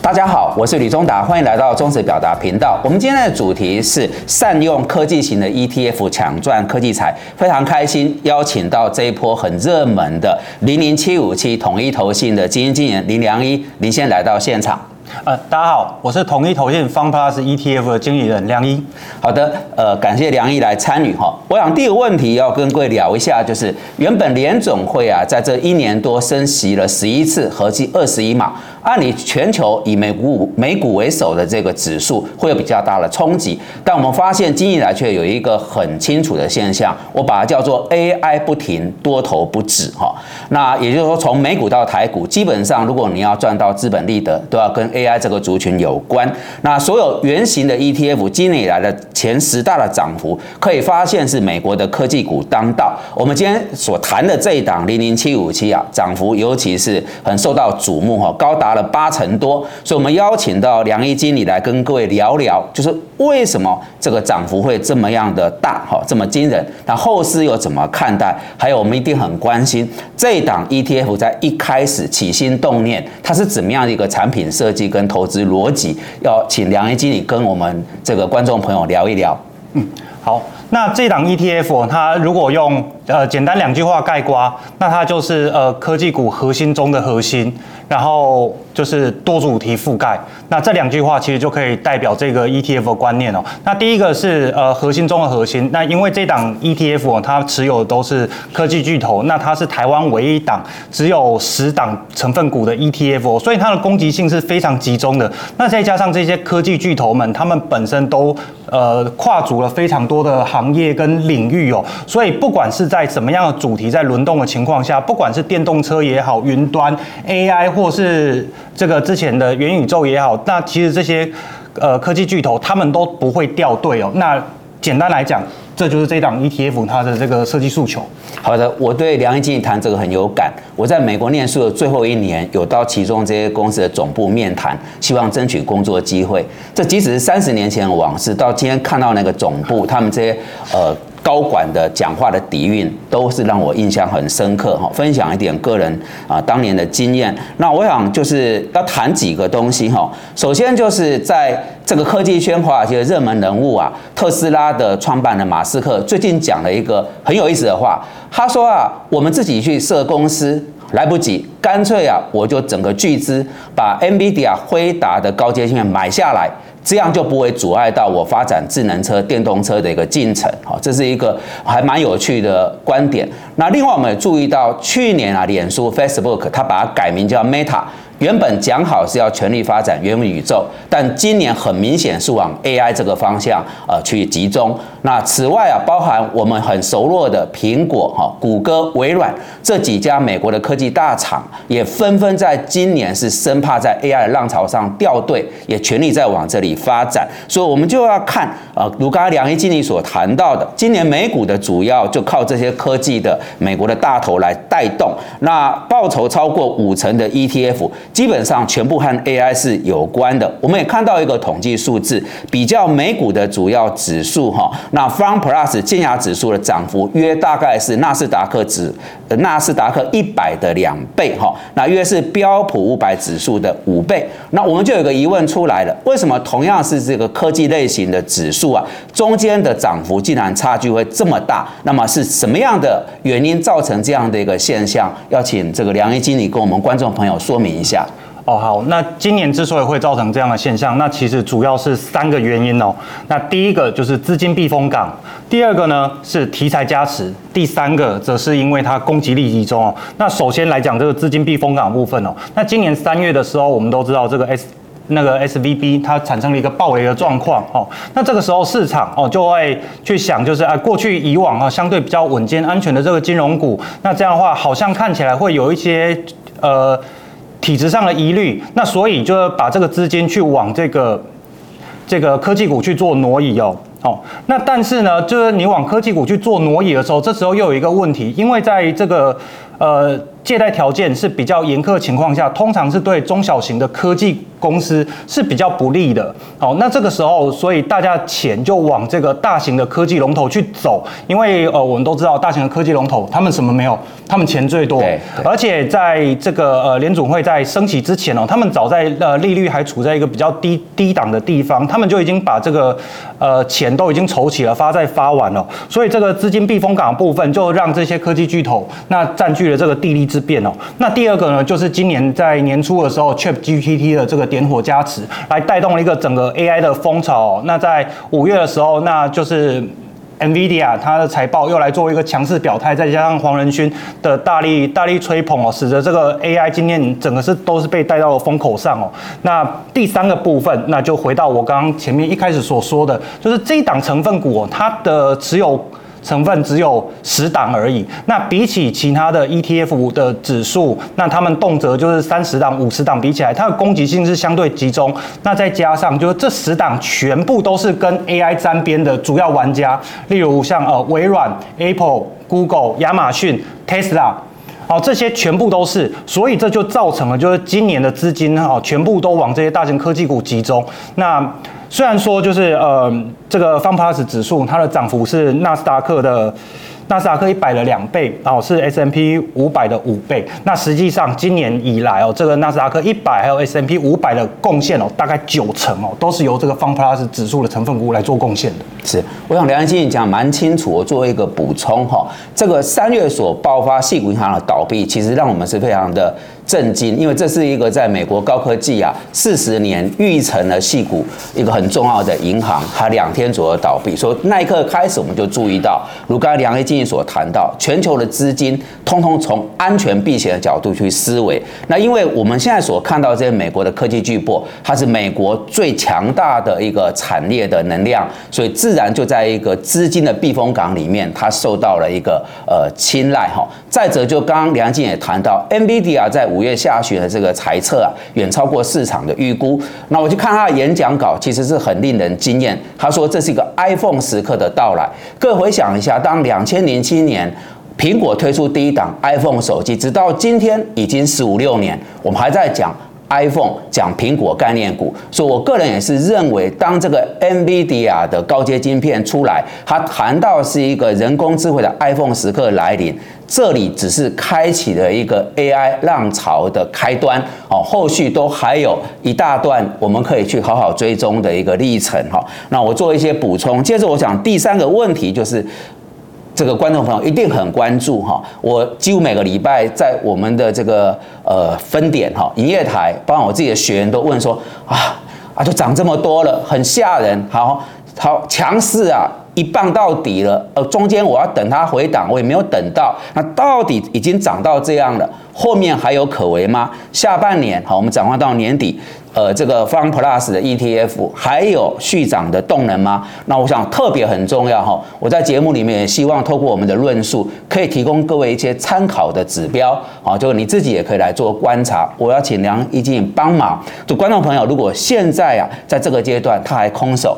大家好，我是李忠达，欢迎来到中实表达频道。我们今天的主题是善用科技型的 ETF 抢赚科技财，非常开心邀请到这一波很热门的零零七五七统一投信的基金经理林良一，您先来到现场。呃，大家好，我是统一投信 Fund Plus ETF 的经理人梁一。好的，呃，感谢梁一来参与哈。我想第一个问题要跟各位聊一下，就是原本联总会啊，在这一年多升息了十一次，合计二十一码。按理全球以美股美股为首的这个指数会有比较大的冲击，但我们发现今年来却有一个很清楚的现象，我把它叫做 AI 不停，多头不止哈。那也就是说，从美股到台股，基本上如果你要赚到资本利得，都要跟 AI 这个族群有关。那所有原型的 ETF 今年以来的前十大的涨幅，可以发现是美国的科技股当道。我们今天所谈的这一档零零七五七啊，涨幅尤其是很受到瞩目哈，高达。了八成多，所以我们邀请到梁毅经理来跟各位聊聊，就是为什么这个涨幅会这么样的大，哈，这么惊人？那后市又怎么看待？还有我们一定很关心这档 ETF 在一开始起心动念，它是怎么样的一个产品设计跟投资逻辑？要请梁毅经理跟我们这个观众朋友聊一聊。嗯，好，那这档 ETF 它如果用呃简单两句话概括，那它就是呃科技股核心中的核心。然后就是多主题覆盖，那这两句话其实就可以代表这个 ETF 的观念哦。那第一个是呃核心中的核心，那因为这档 ETF 它持有的都是科技巨头，那它是台湾唯一档只有十档成分股的 ETF，所以它的攻击性是非常集中的。那再加上这些科技巨头们，他们本身都呃跨足了非常多的行业跟领域哦，所以不管是在在什么样的主题在轮动的情况下，不管是电动车也好，云端 AI。或是这个之前的元宇宙也好，那其实这些呃科技巨头他们都不会掉队哦。那简单来讲，这就是这档 ETF 它的这个设计诉求。好的，我对梁一经理谈这个很有感。我在美国念书的最后一年，有到其中这些公司的总部面谈，希望争取工作机会。这即使是三十年前的往事，到今天看到那个总部，他们这些呃。高管的讲话的底蕴都是让我印象很深刻哈。分享一点个人啊当年的经验。那我想就是要谈几个东西哈。首先就是在这个科技圈华尔街的热门人物啊，特斯拉的创办人马斯克最近讲了一个很有意思的话。他说啊，我们自己去设公司来不及，干脆啊我就整个巨资把 NVIDIA 辉达的高阶芯片买下来。这样就不会阻碍到我发展智能车、电动车的一个进程，好，这是一个还蛮有趣的观点。那另外我们也注意到，去年啊，脸书 Facebook 它把它改名叫 Meta。原本讲好是要全力发展元宇宙，但今年很明显是往 AI 这个方向呃去集中。那此外啊，包含我们很熟络的苹果、哈、谷歌、微软这几家美国的科技大厂，也纷纷在今年是生怕在 AI 的浪潮上掉队，也全力在往这里发展。所以，我们就要看呃，如刚才梁一经理所谈到的，今年美股的主要就靠这些科技的美国的大头来带动，那报酬超过五成的 ETF。基本上全部和 AI 是有关的。我们也看到一个统计数字，比较美股的主要指数哈，那 Fund Plus 尖牙指数的涨幅约大概是纳斯达克指纳斯达克一百的两倍哈，那约是标普五百指数的五倍。那我们就有个疑问出来了，为什么同样是这个科技类型的指数啊，中间的涨幅竟然差距会这么大？那么是什么样的原因造成这样的一个现象？要请这个梁一经理跟我们观众朋友说明一下。哦，好，那今年之所以会造成这样的现象，那其实主要是三个原因哦。那第一个就是资金避风港，第二个呢是题材加持，第三个则是因为它攻击力集中哦。那首先来讲这个资金避风港部分哦，那今年三月的时候，我们都知道这个 S 那个 S V B 它产生了一个暴雷的状况哦。那这个时候市场哦就会去想，就是啊过去以往啊相对比较稳健安全的这个金融股，那这样的话好像看起来会有一些呃。体质上的疑虑，那所以就要把这个资金去往这个这个科技股去做挪移哦。哦，那但是呢，就是你往科技股去做挪移的时候，这时候又有一个问题，因为在这个呃借贷条件是比较严苛的情况下，通常是对中小型的科技公司是比较不利的。好，那这个时候，所以大家钱就往这个大型的科技龙头去走，因为呃，我们都知道大型的科技龙头，他们什么没有？他们钱最多，而且在这个呃联总会在升息之前哦，他们早在呃利率还处在一个比较低低档的地方，他们就已经把这个呃钱都已经筹起了，发债发完了，所以这个资金避风港部分就让这些科技巨头那占据了这个地利之便哦。那第二个呢，就是今年在年初的时候，Chat GPT 的这个点火加持，来带动了一个整个 AI 的风潮。那在五月的时候，那就是。NVIDIA 它的财报又来做一个强势表态，再加上黄仁勋的大力大力吹捧哦，使得这个 AI 今天整个是都是被带到了风口上哦。那第三个部分，那就回到我刚刚前面一开始所说的，就是这一档成分股哦，它的持有。成分只有十档而已，那比起其他的 ETF 的指数，那他们动辄就是三十档、五十档，比起来，它的攻击性是相对集中。那再加上就是这十档全部都是跟 AI 沾边的主要玩家，例如像呃微软、Apple、Google、亚马逊、Tesla，好，这些全部都是，所以这就造成了就是今年的资金哈全部都往这些大型科技股集中。那虽然说就是呃，这个 FunPlus 指数它的涨幅是纳斯达克的。纳斯达克一百的两倍，哦是 S M P 五百的五倍。那实际上今年以来哦，这个纳斯达克一百还有 S M P 五百的贡献哦，大概九成哦，都是由这个 Fun Plus 指数的成分股来做贡献的。是，我想梁安经理讲蛮清楚。我作为一个补充哈，这个三月所爆发系股银行的倒闭，其实让我们是非常的震惊，因为这是一个在美国高科技啊四十年育成了系股一个很重要的银行，它两天左右倒闭。说那一刻开始，我们就注意到，如刚才梁安经所谈到全球的资金，通通从安全避险的角度去思维。那因为我们现在所看到这些美国的科技巨擘，它是美国最强大的一个产业的能量，所以自然就在一个资金的避风港里面，它受到了一个呃青睐哈。再者，就刚刚梁静也谈到，NVIDIA 在五月下旬的这个财测啊，远超过市场的预估。那我去看他的演讲稿，其实是很令人惊艳。他说这是一个 iPhone 时刻的到来。各位回想一下，当两千零七年苹果推出第一档 iPhone 手机，直到今天已经十五六年，我们还在讲 iPhone，讲苹果概念股。所以我个人也是认为，当这个 NVIDIA 的高阶晶片出来，它谈到是一个人工智慧的 iPhone 时刻来临，这里只是开启了一个 AI 浪潮的开端哦，后续都还有一大段我们可以去好好追踪的一个历程哈。那我做一些补充，接着我想第三个问题就是。这个观众朋友一定很关注哈，我几乎每个礼拜在我们的这个呃分点哈营业台，包括我自己的学员都问说啊啊，就涨这么多了，很吓人，好好强势啊，一棒到底了，呃，中间我要等它回档，我也没有等到，那到底已经涨到这样了，后面还有可为吗？下半年好，我们展望到年底。呃，这个 Fun Plus 的 ETF 还有续涨的动能吗？那我想特别很重要哈。我在节目里面也希望透过我们的论述，可以提供各位一些参考的指标啊，就你自己也可以来做观察。我要请梁一静帮忙。就观众朋友，如果现在啊，在这个阶段他还空手，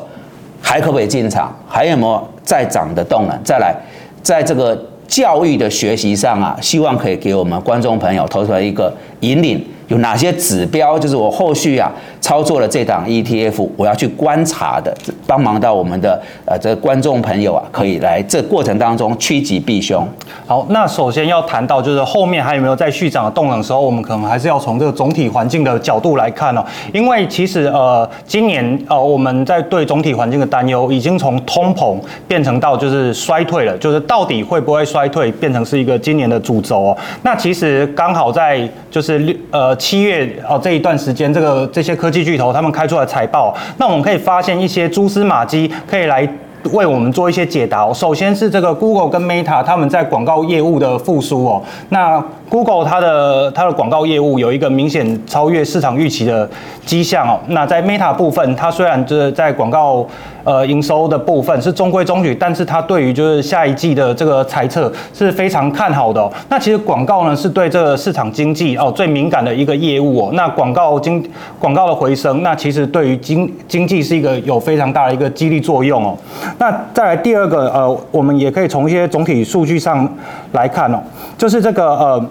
还可不可以进场？还有没有再涨的动能？再来，在这个教育的学习上啊，希望可以给我们观众朋友投出来一个引领。有哪些指标？就是我后续啊操作了这档 ETF，我要去观察的，帮忙到我们的呃这观众朋友啊，可以来这过程当中趋吉避凶。好，那首先要谈到就是后面还有没有在续涨的动能的时候，我们可能还是要从这个总体环境的角度来看哦。因为其实呃今年呃我们在对总体环境的担忧，已经从通膨变成到就是衰退了，就是到底会不会衰退，变成是一个今年的主轴哦。那其实刚好在就是六呃。七月哦，这一段时间，这个这些科技巨头他们开出来财报，那我们可以发现一些蛛丝马迹，可以来为我们做一些解答。首先是这个 Google 跟 Meta 他们在广告业务的复苏哦，那 Google 它的它的广告业务有一个明显超越市场预期的迹象哦。那在 Meta 部分，它虽然就是在广告呃，营收的部分是中规中矩，但是它对于就是下一季的这个猜测是非常看好的。那其实广告呢是对这个市场经济哦最敏感的一个业务哦。那广告经广告的回升，那其实对于经经济是一个有非常大的一个激励作用哦。那再来第二个呃，我们也可以从一些总体数据上来看哦，就是这个呃，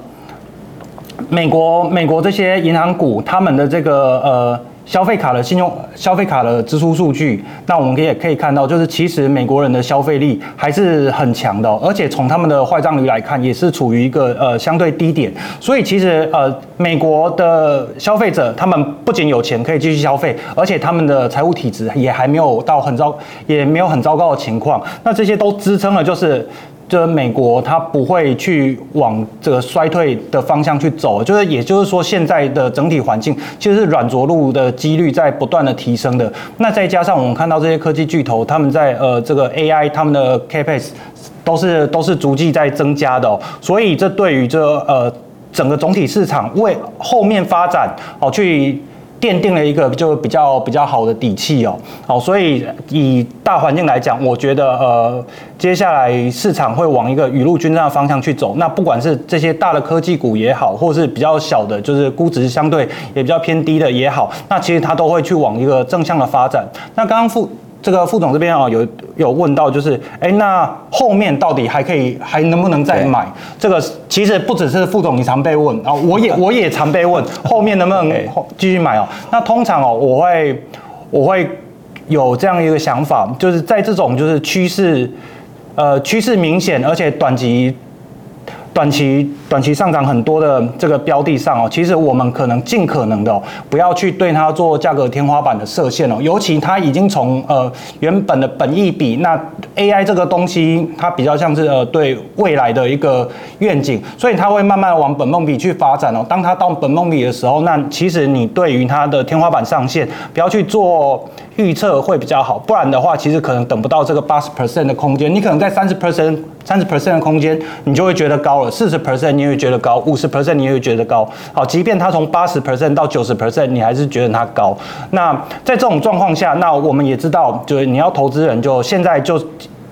美国美国这些银行股他们的这个呃。消费卡的信用、消费卡的支出数据，那我们也可以看到，就是其实美国人的消费力还是很强的，而且从他们的坏账率来看，也是处于一个呃相对低点。所以其实呃，美国的消费者他们不仅有钱可以继续消费，而且他们的财务体质也还没有到很糟，也没有很糟糕的情况。那这些都支撑了，就是。就是美国，它不会去往这个衰退的方向去走，就是也就是说，现在的整体环境其实是软着陆的几率在不断的提升的。那再加上我们看到这些科技巨头，他们在呃这个 AI 他们的 capex 都是都是逐季在增加的，所以这对于这呃整个总体市场为后面发展哦去。奠定了一个就比较比较好的底气哦，好，所以以大环境来讲，我觉得呃，接下来市场会往一个雨露均沾的方向去走。那不管是这些大的科技股也好，或是比较小的，就是估值相对也比较偏低的也好，那其实它都会去往一个正向的发展。那刚刚副。这个副总这边啊，有有问到，就是哎，那后面到底还可以还能不能再买？这个其实不只是副总你常被问啊，我也我也常被问，后面能不能继续买哦？那通常哦，我会我会有这样一个想法，就是在这种就是趋势呃趋势明显，而且短期。短期短期上涨很多的这个标的上哦，其实我们可能尽可能的不要去对它做价格天花板的设限哦，尤其它已经从呃原本的本意比，那 AI 这个东西它比较像是呃对未来的一个愿景，所以它会慢慢往本梦比去发展哦。当它到本梦比的时候，那其实你对于它的天花板上限不要去做预测会比较好，不然的话其实可能等不到这个八十 percent 的空间，你可能在三十 percent。三十 percent 的空间，你就会觉得高了；四十 percent 你也会觉得高；五十 percent 你也会觉得高。好，即便它从八十 percent 到九十 percent，你还是觉得它高。那在这种状况下，那我们也知道，就是你要投资人就现在就。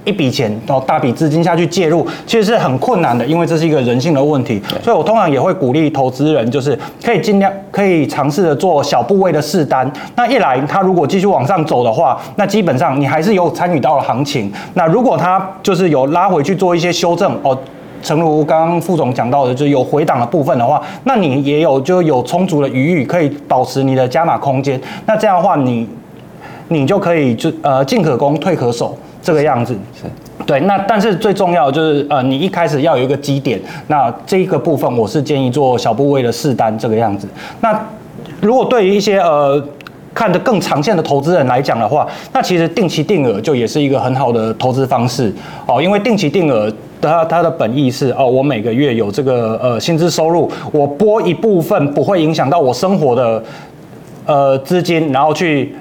一笔钱，然后大笔资金下去介入，其实是很困难的，因为这是一个人性的问题。所以我通常也会鼓励投资人，就是可以尽量可以尝试着做小部位的试单。那一来，它如果继续往上走的话，那基本上你还是有参与到了行情。那如果它就是有拉回去做一些修正，哦，诚如刚刚副总讲到的，就是有回档的部分的话，那你也有就有充足的余裕，可以保持你的加码空间。那这样的话，你你就可以就呃进可攻，退可守。这个样子是对，那但是最重要就是呃，你一开始要有一个基点，那这一个部分我是建议做小部位的试单这个样子。那如果对于一些呃看得更长线的投资人来讲的话，那其实定期定额就也是一个很好的投资方式哦，因为定期定额它它的本意是哦，我每个月有这个呃薪资收入，我拨一部分不会影响到我生活的呃资金，然后去。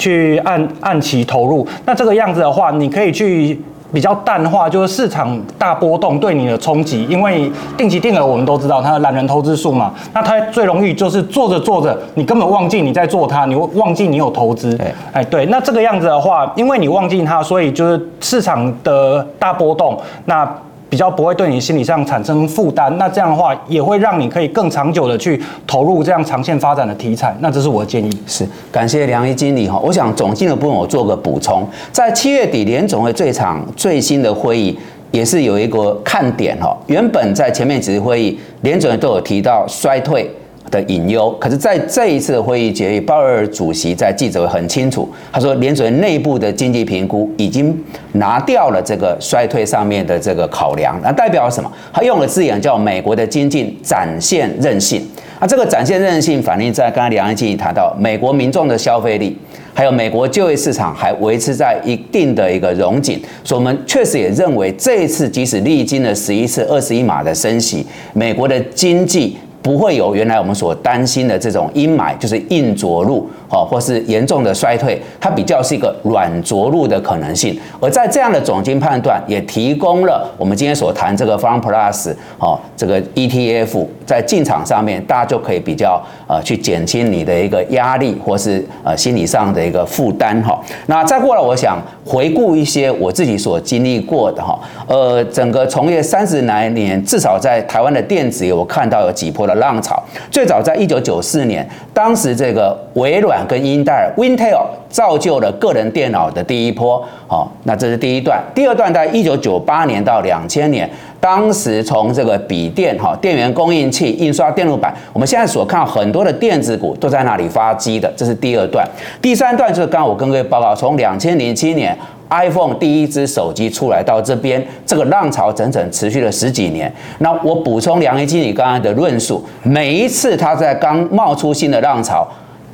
去按按期投入，那这个样子的话，你可以去比较淡化，就是市场大波动对你的冲击。因为定期定额我们都知道，它的懒人投资数嘛，那它最容易就是做着做着，你根本忘记你在做它，你忘记你有投资。哎，对，那这个样子的话，因为你忘记它，所以就是市场的大波动，那。比较不会对你心理上产生负担，那这样的话也会让你可以更长久的去投入这样长线发展的题材。那这是我的建议。是，感谢梁毅经理哈。我想总经的部分我做个补充，在七月底联总会最场最新的会议也是有一个看点哈。原本在前面几次会议，联总会都有提到衰退。的隐忧，可是在这一次的会议决议，鲍尔主席在记者会很清楚，他说联准会内部的经济评估已经拿掉了这个衰退上面的这个考量，那代表什么？他用了字眼叫美国的经济展现韧性。那这个展现韧性反映在刚才梁安经理谈到美国民众的消费力，还有美国就业市场还维持在一定的一个融景，所以我们确实也认为这一次即使历经了十一次二十一码的升息，美国的经济。不会有原来我们所担心的这种阴霾，就是硬着陆，哦，或是严重的衰退，它比较是一个软着陆的可能性。而在这样的总经判断，也提供了我们今天所谈这个 f u n Plus，哦，这个 ETF 在进场上面，大家就可以比较呃去减轻你的一个压力，或是呃心理上的一个负担，哈。那再过来，我想回顾一些我自己所经历过的，哈，呃，整个从业三十来年，至少在台湾的电子业，我看到有几波。的浪潮最早在一九九四年，当时这个微软跟英特尔 （Intel） 造就了个人电脑的第一波。好，那这是第一段。第二段在一九九八年到两千年，当时从这个笔电哈电源供应器、印刷电路板，我们现在所看到很多的电子股都在那里发机的，这是第二段。第三段就是刚刚我跟各位报告，从两千零七年 iPhone 第一支手机出来到这边，这个浪潮整整持续了十几年。那我补充梁一经理刚刚的论述，每一次它在刚冒出新的浪潮，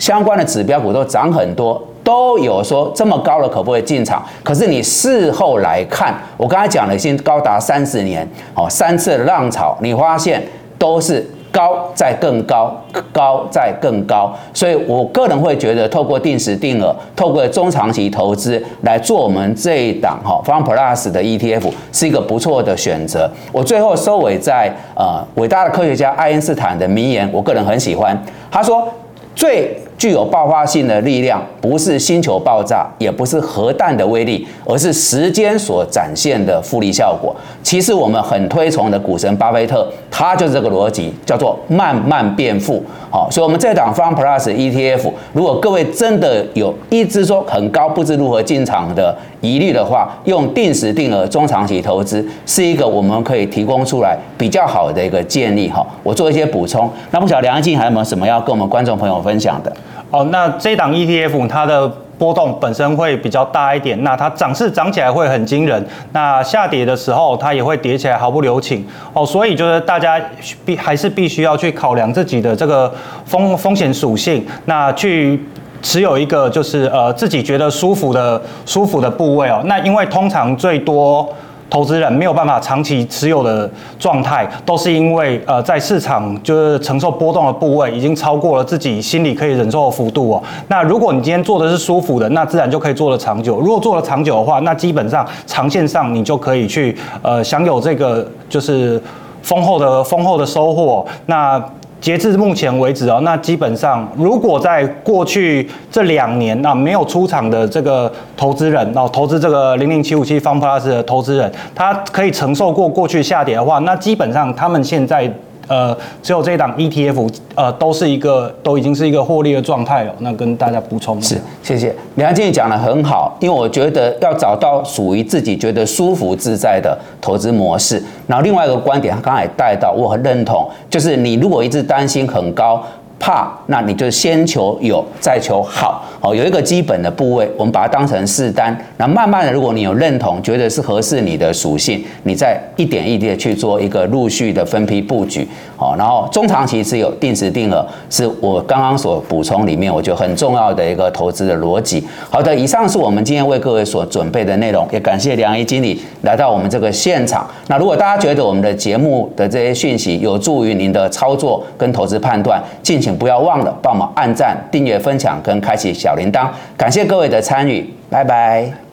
相关的指标股都涨很多。都有说这么高了可不可以进场？可是你事后来看，我刚才讲了已经高达三十年，哦，三次的浪潮，你发现都是高再更高，高再更高。所以我个人会觉得，透过定时定额，透过中长期投资来做我们这一档哈 Fun Plus 的 ETF 是一个不错的选择。我最后收尾在呃伟大的科学家爱因斯坦的名言，我个人很喜欢，他说最。具有爆发性的力量，不是星球爆炸，也不是核弹的威力，而是时间所展现的复利效果。其实我们很推崇的股神巴菲特，他就是这个逻辑，叫做慢慢变富。好，所以我们这档 Fun Plus ETF，如果各位真的有一支说很高，不知如何进场的疑虑的话，用定时定额中长期投资是一个我们可以提供出来比较好的一个建议。哈，我做一些补充。那不晓得梁静还有没有什么要跟我们观众朋友分享的？哦，那这档 ETF 它的波动本身会比较大一点，那它涨势涨起来会很惊人，那下跌的时候它也会跌起来毫不留情。哦，所以就是大家必还是必须要去考量自己的这个风风险属性，那去持有一个就是呃自己觉得舒服的舒服的部位哦。那因为通常最多。投资人没有办法长期持有的状态，都是因为呃，在市场就是承受波动的部位已经超过了自己心里可以忍受的幅度哦。那如果你今天做的是舒服的，那自然就可以做的长久。如果做的长久的话，那基本上长线上你就可以去呃享有这个就是丰厚的丰厚的收获。那截至目前为止啊，那基本上如果在过去这两年那没有出场的这个投资人哦，投资这个零零七五七方 Plus 的投资人，他可以承受过过去下跌的话，那基本上他们现在。呃，只有这一档 ETF，呃，都是一个都已经是一个获利的状态了。那跟大家补充是，谢谢梁经理讲的很好，因为我觉得要找到属于自己觉得舒服自在的投资模式。然后另外一个观点，他刚才也带到，我很认同，就是你如果一直担心很高。怕，那你就先求有，再求好。好，有一个基本的部位，我们把它当成试单。那慢慢的，如果你有认同，觉得是合适你的属性，你再一点一滴的去做一个陆续的分批布局。好，然后中长期持有定时定额，是我刚刚所补充里面我觉得很重要的一个投资的逻辑。好的，以上是我们今天为各位所准备的内容，也感谢梁毅经理来到我们这个现场。那如果大家觉得我们的节目的这些讯息有助于您的操作跟投资判断，敬请。不要忘了帮忙按赞、订阅、分享跟开启小铃铛，感谢各位的参与，拜拜。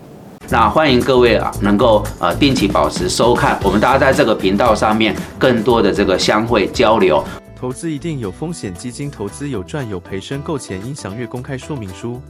那欢迎各位啊，能够呃定期保持收看，我们大家在这个频道上面更多的这个相会交流。投资一定有风险，基金投资有赚有赔，申购前应详阅公开说明书。